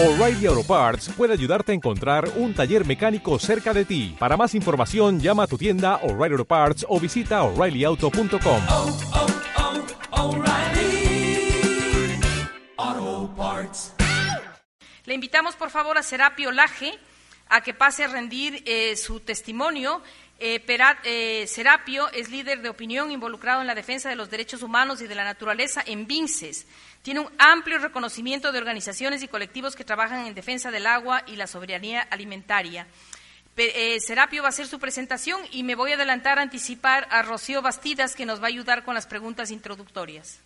O'Reilly Auto Parts puede ayudarte a encontrar un taller mecánico cerca de ti. Para más información, llama a tu tienda O'Reilly Auto Parts o visita oreillyauto.com. oh, oh, Parts. Le invitamos, por favor, a Serapio Laje a que pase a rendir eh, su testimonio. Eh, Pera- eh, Serapio es líder de opinión involucrado en la defensa de los derechos humanos y de la naturaleza en Vinces. Tiene un amplio reconocimiento de organizaciones y colectivos que trabajan en defensa del agua y la soberanía alimentaria. Serapio va a hacer su presentación y me voy a adelantar a anticipar a Rocío Bastidas, que nos va a ayudar con las preguntas introductorias.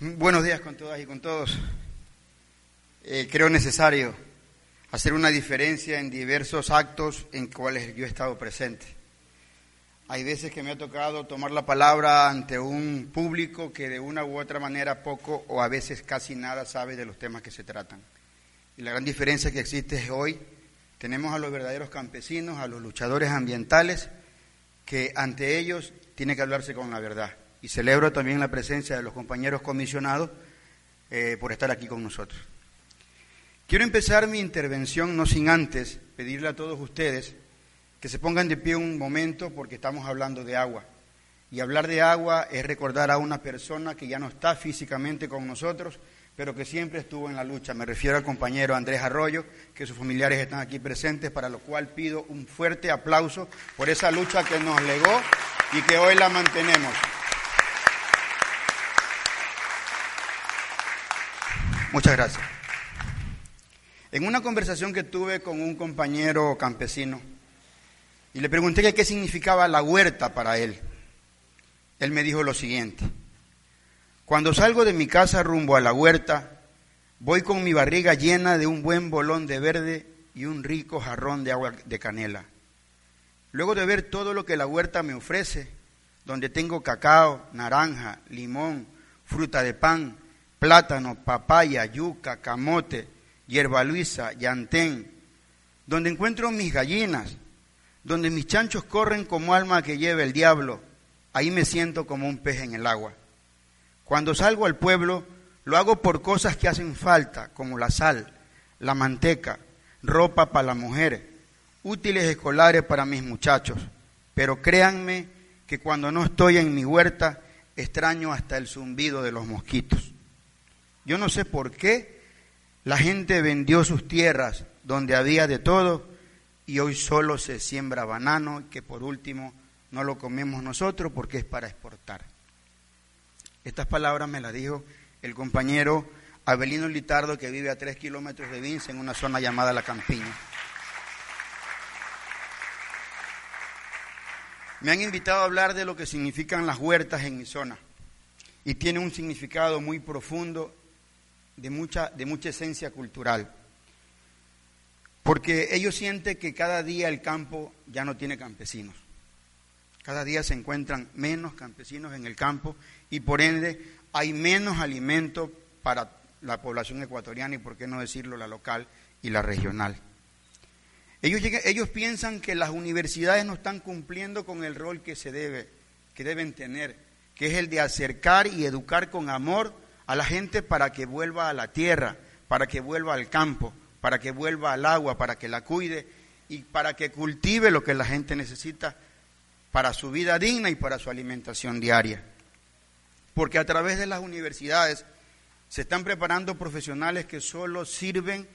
Buenos días con todas y con todos. Eh, creo necesario hacer una diferencia en diversos actos en cuales yo he estado presente. Hay veces que me ha tocado tomar la palabra ante un público que de una u otra manera poco o a veces casi nada sabe de los temas que se tratan. Y la gran diferencia que existe es hoy tenemos a los verdaderos campesinos, a los luchadores ambientales, que ante ellos tiene que hablarse con la verdad. Y celebro también la presencia de los compañeros comisionados eh, por estar aquí con nosotros. Quiero empezar mi intervención no sin antes pedirle a todos ustedes que se pongan de pie un momento porque estamos hablando de agua. Y hablar de agua es recordar a una persona que ya no está físicamente con nosotros, pero que siempre estuvo en la lucha. Me refiero al compañero Andrés Arroyo, que sus familiares están aquí presentes, para lo cual pido un fuerte aplauso por esa lucha que nos legó y que hoy la mantenemos. Muchas gracias. En una conversación que tuve con un compañero campesino, y le pregunté qué significaba la huerta para él, él me dijo lo siguiente, cuando salgo de mi casa rumbo a la huerta, voy con mi barriga llena de un buen bolón de verde y un rico jarrón de agua de canela. Luego de ver todo lo que la huerta me ofrece, donde tengo cacao, naranja, limón, fruta de pan, plátano, papaya, yuca, camote, hierba luisa, llantén, donde encuentro mis gallinas, donde mis chanchos corren como alma que lleva el diablo, ahí me siento como un pez en el agua. Cuando salgo al pueblo, lo hago por cosas que hacen falta, como la sal, la manteca, ropa para la mujer, útiles escolares para mis muchachos. Pero créanme que cuando no estoy en mi huerta, extraño hasta el zumbido de los mosquitos. Yo no sé por qué la gente vendió sus tierras donde había de todo y hoy solo se siembra banano, que por último no lo comemos nosotros porque es para exportar. Estas palabras me las dijo el compañero Abelino Litardo, que vive a tres kilómetros de Vince, en una zona llamada La Campiña. Me han invitado a hablar de lo que significan las huertas en mi zona. Y tiene un significado muy profundo, de mucha, de mucha esencia cultural. Porque ellos sienten que cada día el campo ya no tiene campesinos. Cada día se encuentran menos campesinos en el campo y por ende hay menos alimento para la población ecuatoriana y por qué no decirlo la local y la regional. Ellos, ellos piensan que las universidades no están cumpliendo con el rol que se debe, que deben tener, que es el de acercar y educar con amor a la gente para que vuelva a la tierra, para que vuelva al campo, para que vuelva al agua, para que la cuide y para que cultive lo que la gente necesita para su vida digna y para su alimentación diaria. Porque a través de las universidades se están preparando profesionales que solo sirven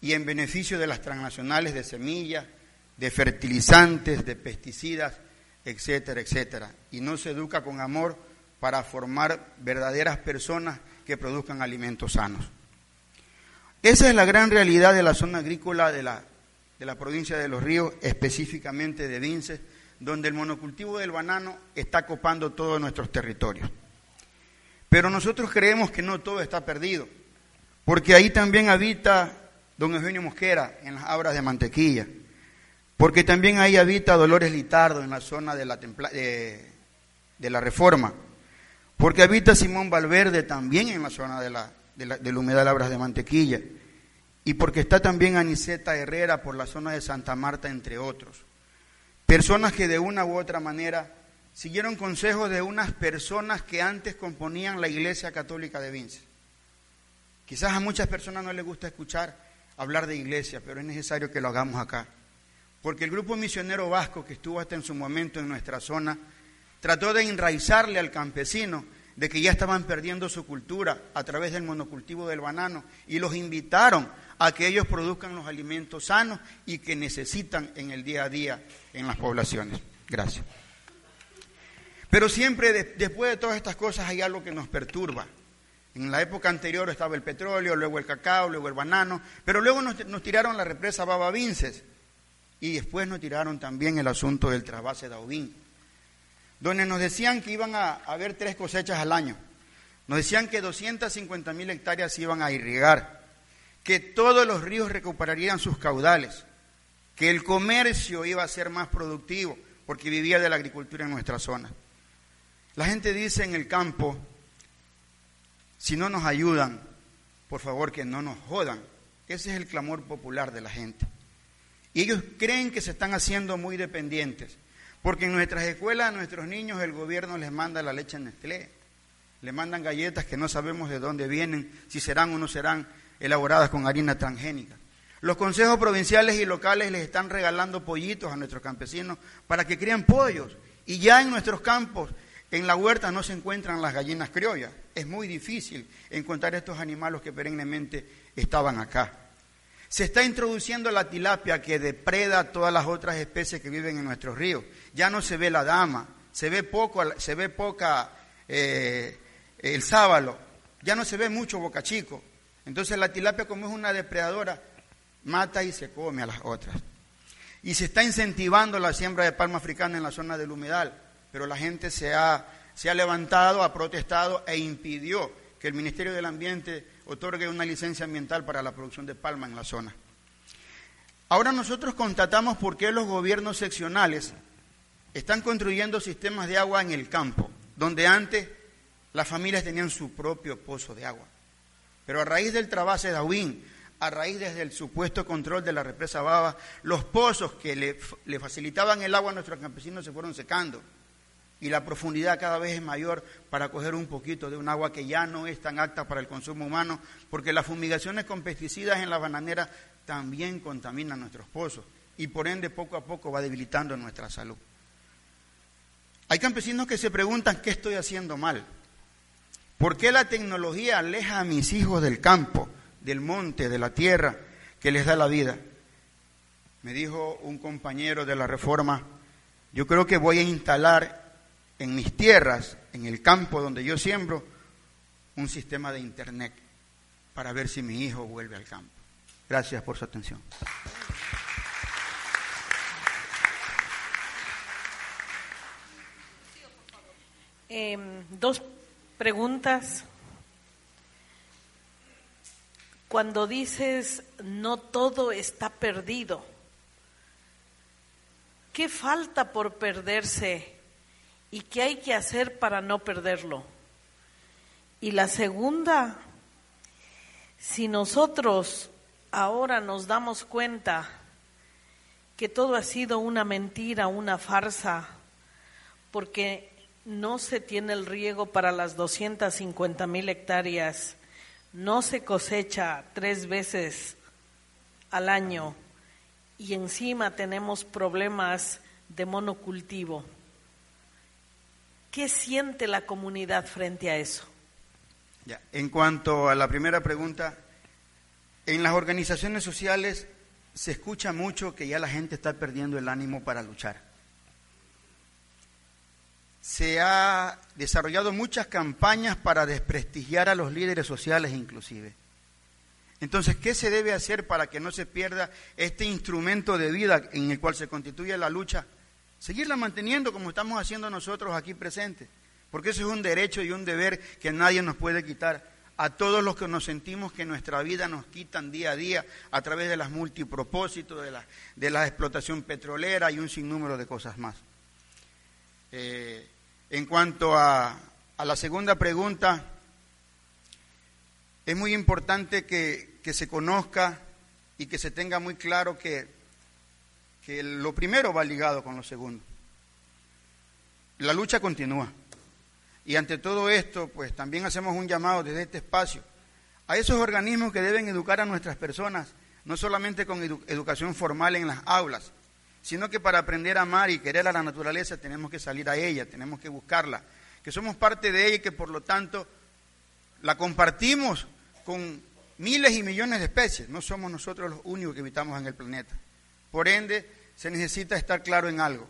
y en beneficio de las transnacionales de semillas, de fertilizantes, de pesticidas, etcétera, etcétera. Y no se educa con amor para formar verdaderas personas que produzcan alimentos sanos. Esa es la gran realidad de la zona agrícola de la, de la provincia de Los Ríos, específicamente de Vinces, donde el monocultivo del banano está copando todos nuestros territorios. Pero nosotros creemos que no todo está perdido, porque ahí también habita don Eugenio Mosquera en las abras de mantequilla, porque también ahí habita Dolores Litardo en la zona de la, templa- de, de la Reforma, porque habita Simón Valverde también en la zona de la, de del humedal Abras de Mantequilla, y porque está también Aniceta Herrera por la zona de Santa Marta, entre otros. Personas que de una u otra manera siguieron consejos de unas personas que antes componían la Iglesia Católica de Vince. Quizás a muchas personas no les gusta escuchar hablar de iglesia, pero es necesario que lo hagamos acá. Porque el grupo misionero vasco que estuvo hasta en su momento en nuestra zona trató de enraizarle al campesino de que ya estaban perdiendo su cultura a través del monocultivo del banano y los invitaron a que ellos produzcan los alimentos sanos y que necesitan en el día a día en las poblaciones. Gracias. Pero siempre después de todas estas cosas hay algo que nos perturba. En la época anterior estaba el petróleo, luego el cacao, luego el banano, pero luego nos, tiraron la represa Baba Vinces y después nos tiraron también el asunto del trasvase Daubín, donde nos decían que iban a haber tres cosechas al año. Nos decían que 250 mil hectáreas iban a irrigar, que todos los ríos recuperarían sus caudales, que el comercio iba a ser más productivo, porque vivía de la agricultura en nuestra zona. La gente dice en el campo, si no nos ayudan, por favor que no nos jodan. Ese es el clamor popular de la gente. Y ellos creen que se están haciendo muy dependientes, porque en nuestras escuelas a nuestros niños el gobierno les manda la leche en Nestlé, le mandan galletas que no sabemos de dónde vienen, si serán o no serán elaboradas con harina transgénica. Los consejos provinciales y locales les están regalando pollitos a nuestros campesinos para que críen pollos. Y ya en nuestros campos en la huerta no se encuentran las gallinas criollas. Es muy difícil encontrar estos animales que perennemente estaban acá. Se está introduciendo la tilapia que depreda todas las otras especies que viven en nuestros ríos. Ya no se ve la dama, se ve poco, se ve poca eh, el sábalo, ya no se ve mucho boca chico. Entonces la tilapia como es una depredadora, mata y se come a las otras. Y se está incentivando la siembra de palma africana en la zona del humedal pero la gente se ha, se ha levantado, ha protestado e impidió que el Ministerio del Ambiente otorgue una licencia ambiental para la producción de palma en la zona. Ahora nosotros constatamos por qué los gobiernos seccionales están construyendo sistemas de agua en el campo, donde antes las familias tenían su propio pozo de agua. Pero a raíz del trabajo de Dawin, a raíz desde el supuesto control de la represa Baba, los pozos que le, le facilitaban el agua a nuestros campesinos se fueron secando y la profundidad cada vez es mayor para coger un poquito de un agua que ya no es tan apta para el consumo humano, porque las fumigaciones con pesticidas en la bananera también contaminan nuestros pozos y por ende poco a poco va debilitando nuestra salud. Hay campesinos que se preguntan qué estoy haciendo mal. ¿Por qué la tecnología aleja a mis hijos del campo, del monte, de la tierra que les da la vida? Me dijo un compañero de la reforma, yo creo que voy a instalar en mis tierras, en el campo donde yo siembro, un sistema de internet para ver si mi hijo vuelve al campo. Gracias por su atención. Em, dos preguntas. Cuando dices no todo está perdido, ¿qué falta por perderse y qué hay que hacer para no perderlo. Y la segunda, si nosotros ahora nos damos cuenta que todo ha sido una mentira, una farsa, porque no se tiene el riego para las 250 mil hectáreas, no se cosecha tres veces al año y encima tenemos problemas de monocultivo. ¿Qué siente la comunidad frente a eso? En cuanto a la primera pregunta, en las organizaciones sociales se escucha mucho que ya la gente está perdiendo el ánimo para luchar. Se ha desarrollado muchas campañas para desprestigiar a los líderes sociales inclusive. Entonces, ¿qué se debe hacer para que no se pierda este instrumento de vida en el cual se constituye la lucha? Seguirla manteniendo como estamos haciendo nosotros aquí presentes, porque eso es un derecho y un deber que nadie nos puede quitar a todos los que nos sentimos que nuestra vida nos quitan día a día a través de las multipropósitos, de la, de la explotación petrolera y un sinnúmero de cosas más. Eh, en cuanto a, a, la segunda pregunta, es muy importante que, que se conozca y que se tenga muy claro que que lo primero va ligado con lo segundo. la lucha continúa. Y ante todo esto, pues también hacemos un llamado desde este espacio a esos organismos que deben educar a nuestras personas, no solamente con edu- educación formal en las aulas, sino que para aprender a amar y querer a la naturaleza tenemos que salir a ella, tenemos que buscarla, que somos parte de ella y que por lo tanto la compartimos con miles y millones de especies, no somos nosotros los únicos que habitamos en el planeta. Por ende, se necesita estar claro en algo,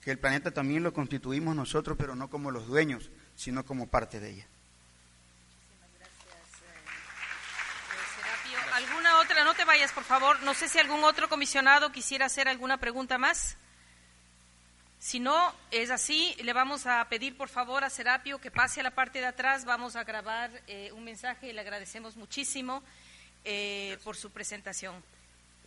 que el planeta también lo constituimos nosotros, pero no como los dueños, sino como parte de ella. Serapio, ¿Alguna otra? No te vayas, por favor. No sé si algún otro comisionado quisiera hacer alguna pregunta más. Si no es así, le vamos a pedir por favor a Serapio que pase a la parte de atrás. Vamos a grabar eh, un mensaje y le agradecemos muchísimo eh, por su presentación.